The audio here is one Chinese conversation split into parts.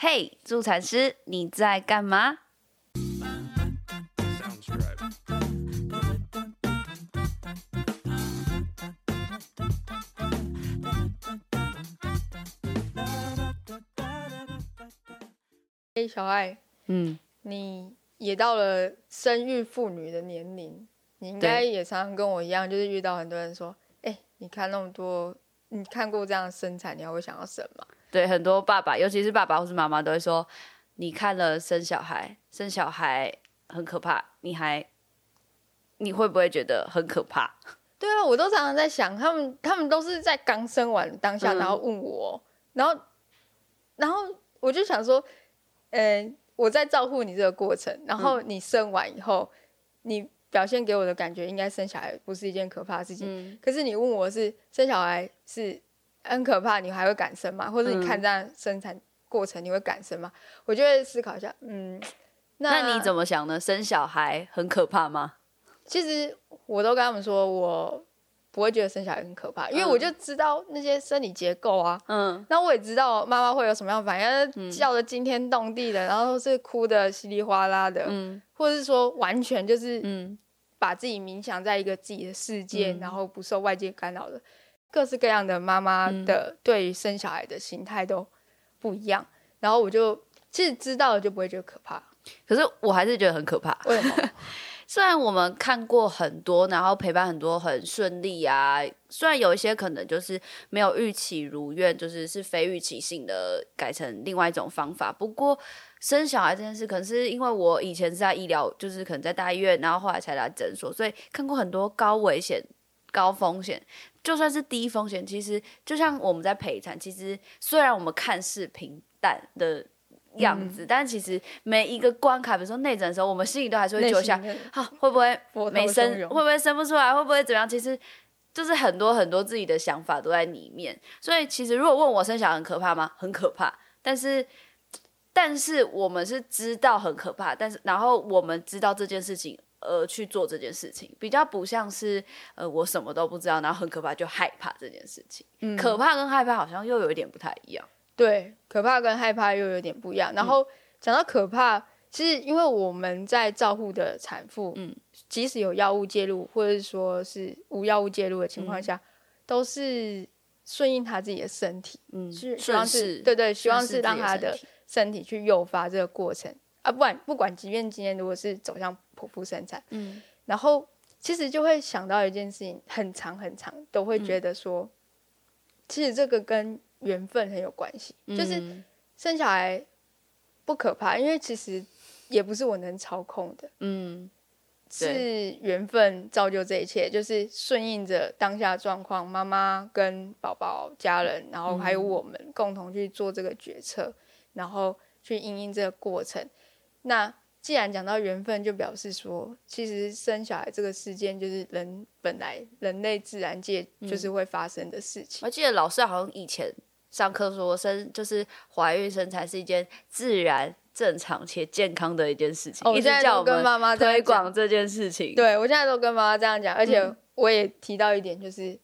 嘿，助产师，你在干嘛？哎，小爱，嗯，你也到了生育妇女的年龄，你应该也常常跟我一样，就是遇到很多人说，哎，你看那么多，你看过这样的身材，你还会想要生吗？对，很多爸爸，尤其是爸爸或是妈妈，都会说，你看了生小孩，生小孩很可怕，你还你会不会觉得很可怕？对啊，我都常常在想，他们他们都是在刚生完当下，嗯然后问我，然后然后我就想说，呃，我在照顾你这个过程，然后你生完以后，你表现给我的感觉，应该生小孩不是一件可怕的事情。嗯可是你问我是生小孩是很可怕，你还会敢生吗？或者你看这样生产过程，你会敢生吗？我就会思考一下，嗯，那那你怎么想呢？生小孩很可怕吗？其实我都跟他们说，我不会觉得生小孩很可怕，因为嗯我就知道那些生理结构啊。嗯那我也知道妈妈会有什么样反应，叫的惊天动地的，然后是哭的稀里哗啦的，嗯或者是说完全就是嗯把自己冥想在一个自己的世界，嗯然后不受外界干扰的，各式各样的妈妈嗯的对于生小孩的心态都不一样。然后我就其实知道了就不会觉得可怕，可是我还是觉得很可怕。为什么？虽然我们看过很多，然后陪伴很多很顺利啊，虽然有一些可能就是没有预期如愿，就是是非预期性的改成另外一种方法。不过生小孩这件事，可能是因为我以前是在医疗，就是可能在大医院，然后后来才来诊所，所以看过很多高危险、高风险。就算是低风险，其实就像我们在陪产，其实虽然我们看似平淡的样子，但其实每一个关卡，比如说内诊的时候，我们心里都还是会揪下内心的啊，会不会没生，会不会生不出来，会不会怎么样？其实就是很多很多自己的想法都在里面。所以其实如果问我生小孩很可怕吗？很可怕，但是但是我们是知道很可怕，但是然后我们知道这件事情。呃，去做这件事情，比较不像是呃，我什么都不知道，然后很可怕就害怕这件事情。嗯可怕跟害怕好像又有一点不太一样。对，可怕跟害怕又有点不一样。然后讲到可怕，其实因为我们在照护的产妇，嗯即使有药物介入，或者是说是无药物介入的情嗯况下，都是顺应他自己的身体，嗯，是希望是对对，希望是让他的身体去诱发这个过程啊，不管不管，即便今天如果是走向剖腹生产，嗯。然后其实就会想到一件事情，很长很长，都会觉得说，其实这个跟缘分很有关系，就是。嗯生小孩不可怕，因为其实也不是我能操控的，嗯是缘分造就这一切，就是顺应着当下状况，妈妈跟宝宝、家人，然后还有我们共同去做这个决策，然后去应应这个过程。那既然讲到缘分，就表示说，其实生小孩这个事件就是人本来人类自然界就是会发生的事情。我记得老师好像以前上课说生就是怀孕生产是一件自然、正常且健康的一件事情，哦，我一直现在叫我们妈妈推广这件事情。对，我现在都跟妈妈这样讲，而且嗯我也提到一点，就是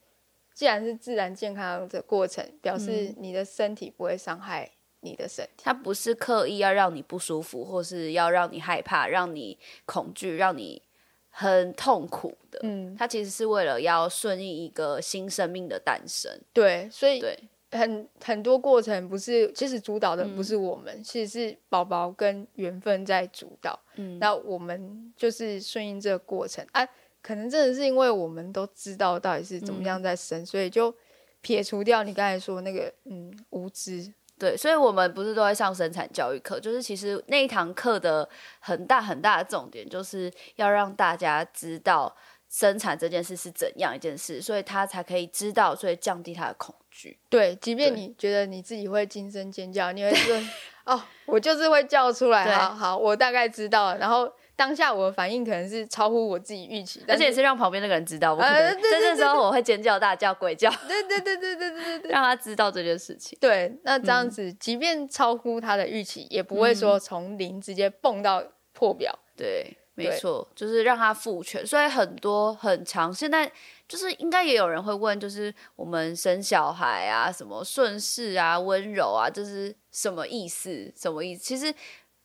既然是自然健康的过程，表示嗯你的身体不会伤害你的身体。它不是刻意要让你不舒服，或是要让你害怕、让你恐惧、让你很痛苦的。嗯，它其实是为了要顺应一个新生命的诞生。对，所以对，很很多过程不是，其实主导的不嗯是我们，其实是宝宝跟缘分在主导。嗯，那我们就是顺应这个过程啊，可能真的是因为我们都知道到底是怎么嗯样在生，所以就撇除掉你刚才说那个嗯无知。对，所以我们不是都会上生产教育课，就是其实那一堂课的很大很大的重点，就是要让大家知道生产这件事是怎样一件事，所以他才可以知道，所以降低他的恐惧。对，即便你觉得你自己会惊声尖叫，你会说哦，我就是会叫出来，对好好，我大概知道了。然后当下我的反应可能是超乎我自己预期，而且也是让旁边那个人知道，我可能真的时候我会尖叫、大叫、鬼叫，对对对对对对对，让他知道这件事情。对，那这样子，即便超乎他的预期，也不会说从零直接蹦到破表。对，没错，就是让他复全。所以很多很长，现在就是应该也有人会问，就是我们生小孩啊，什么顺势啊、温柔啊，这是什么意思？什么意思？其实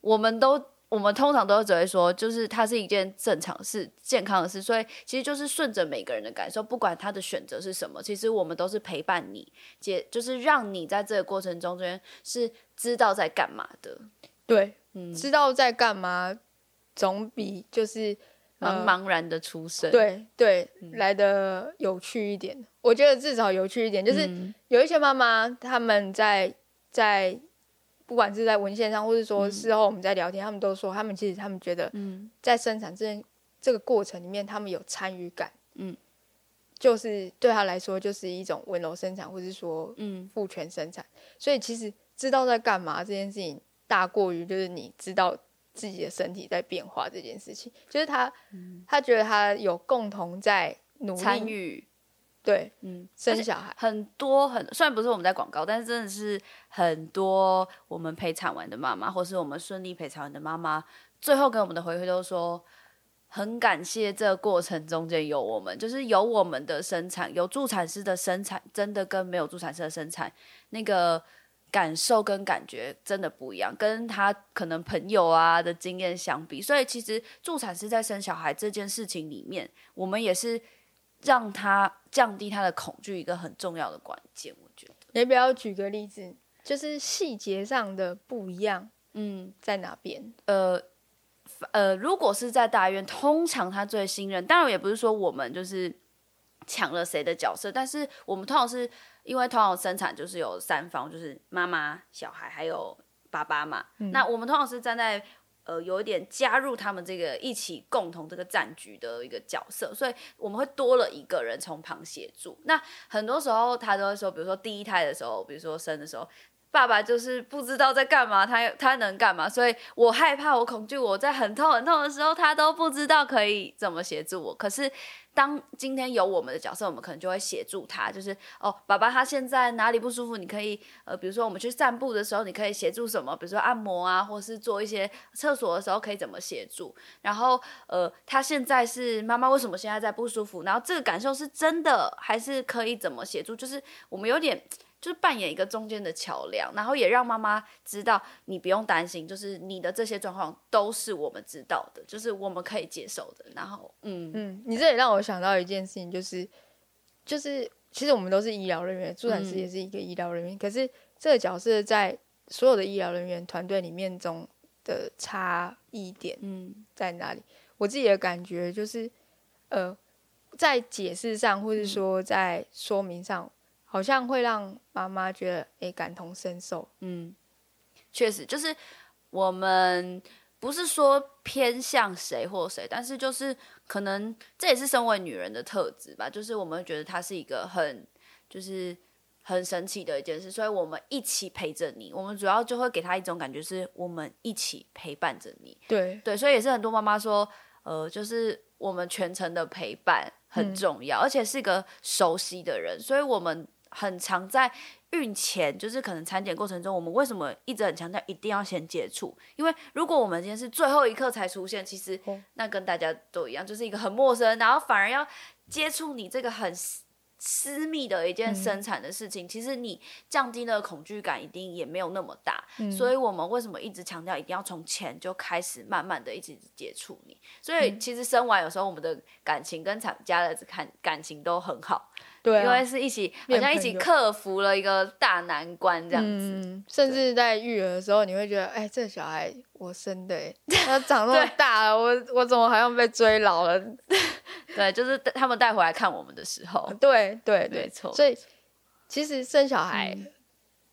我们都。我们通常都只会说，就是它是一件正常事、健康的事，所以其实就是顺着每个人的感受，不管他的选择是什么，其实我们都是陪伴你，解就是让你在这个过程中间是知道在干嘛的，对，嗯，知道在干嘛，总比就是茫茫然的出生，，对对嗯。来的有趣一点。我觉得至少有趣一点，就是嗯。有一些妈妈他们在在不管是在文献上，或是说事后我们在聊天，他们都说他们其实他们觉得嗯。在生产这件这个过程里面，他们有参与感，嗯，就是对他来说就是一种温柔生产，或是说嗯。父权生产。所以其实知道在干嘛这件事情，大过于就是你知道自己的身体在变化这件事情。就是他，他觉得他有共同在努力参与，对嗯，生小孩，很多很虽然不是我们在广告，但是真的是很多我们陪产完的妈妈，或是我们顺利陪产完的妈妈，最后给我们的回馈都说。很感谢这个过程中间有我们，就是有我们的生产，有助产师的生产，真的跟没有助产师的生产那个感受跟感觉真的不一样，跟他可能朋友啊的经验相比，所以其实助产师在生小孩这件事情里面，我们也是让他降低他的恐惧一个很重要的关键，我觉得，你要不要举个例子？就是细节上的不一样嗯，在哪边？呃。呃，如果是在大医院，通常他最信任，当然也不是说我们就是抢了谁的角色，但是我们通常是因为通常生产就是有三方，就是妈妈、小孩还有爸爸嘛。那我们通常是站在呃有一点加入他们这个一起共同这个战局的一个角色，所以我们会多了一个人从旁协助。那很多时候他都会说，比如说第一胎的时候，比如说生的时候。爸爸就是不知道在干嘛，他他能干嘛？所以我害怕，我恐惧，我在很痛很痛的时候，他都不知道可以怎么协助我。可是当今天有我们的角色，我们可能就会协助他，就是哦，爸爸他现在哪里不舒服，你可以呃，比如说我们去散步的时候，你可以协助什么？比如说按摩啊，或是做一些厕所的时候可以怎么协助？然后呃，他现在是妈妈为什么现在在不舒服？然后这个感受是真的还是可以怎么协助？就是我们有点。就是扮演一个中间的桥梁，然后也让妈妈知道你不用担心，就是你的这些状况都是我们知道的，就是我们可以接受的。然后，嗯嗯，你这也让我想到一件事情，就是就是其实我们都是医疗人员，助产师嗯也是一个医疗人员，可是这个角色在所有的医疗人员团队里面中的差异点嗯在哪里？我自己的感觉就是，呃，在解释上或是说在说明上，好像会让妈妈觉得诶感同身受。嗯，确实就是我们不是说偏向谁或谁，但是就是可能这也是身为女人的特质吧，就是我们觉得它是一个很就是很神奇的一件事，所以我们一起陪着你，我们主要就会给她一种感觉，是我们一起陪伴着你。对，对，所以也是很多妈妈说，呃，就是我们全程的陪伴很重要，而且是一个熟悉的人，所以我们很常在孕前，就是可能产检过程中，我们为什么一直很强调一定要先接触？因为如果我们今天是最后一刻才出现，其实哦那跟大家都一样，就是一个很陌生，然后反而要接触你这个很私私密的一件生产的事情，其实你降低的恐惧感一定也没有那么大。所以我们为什么一直强调一定要从前就开始慢慢的一直接触你？所以其实生完有时候我们的感情跟产家的感感情都很好，对、啊，因为是一起好像一起克服了一个大难关这样子。嗯，甚至在育儿的时候，你会觉得，哎、这小孩我生的、欸，他长那么大了，我我怎么好像被追老了？对，就是他们带回来看我们的时候，对对对，没错所以其实生小孩，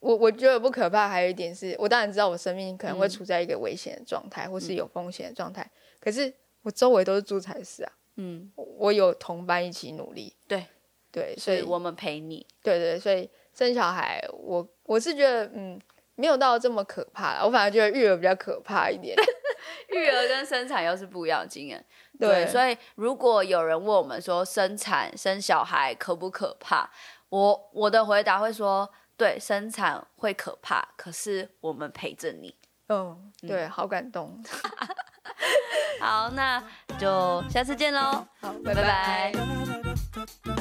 我我觉得不可怕，还有一点是我当然知道我生命可能会嗯处在一个危险的状态，或是有风险的状态，可是我周围都是助产士啊，嗯，我我有同伴一起努力，对对，所以我们陪你。对对，所以生小孩，我我是觉得，嗯，没有到这么可怕我反而觉得育儿比较可怕一点。育儿跟生产又是不一样的经验，对所以如果有人问我们说生产生小孩可不可怕，我我的回答会说，对，生产会可怕，可是我们陪着你。嗯，对，好感动。好，那就下次见喽，好，拜拜。拜拜